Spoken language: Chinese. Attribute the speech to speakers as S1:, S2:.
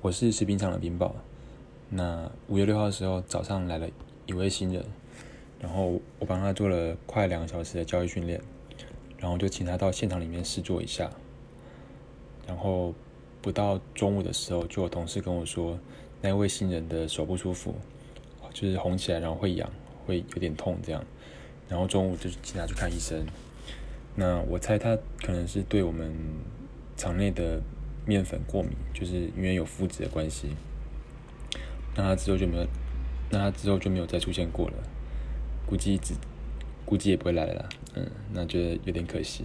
S1: 我是食品厂的冰宝。那五月六号的时候早上来了一位新人，然后我帮他做了快两个小时的教育训练，然后就请他到现场里面试做一下。然后不到中午的时候，就有同事跟我说，那位新人的手不舒服，就是红起来，然后会痒，会有点痛这样。然后中午就请他去看医生。那我猜他可能是对我们厂内的面粉过敏，就是因为有麸质的关系。那他之后就没有，那他之后就没有再出现过了。估计只，估计也不会来了。嗯，那觉得有点可惜。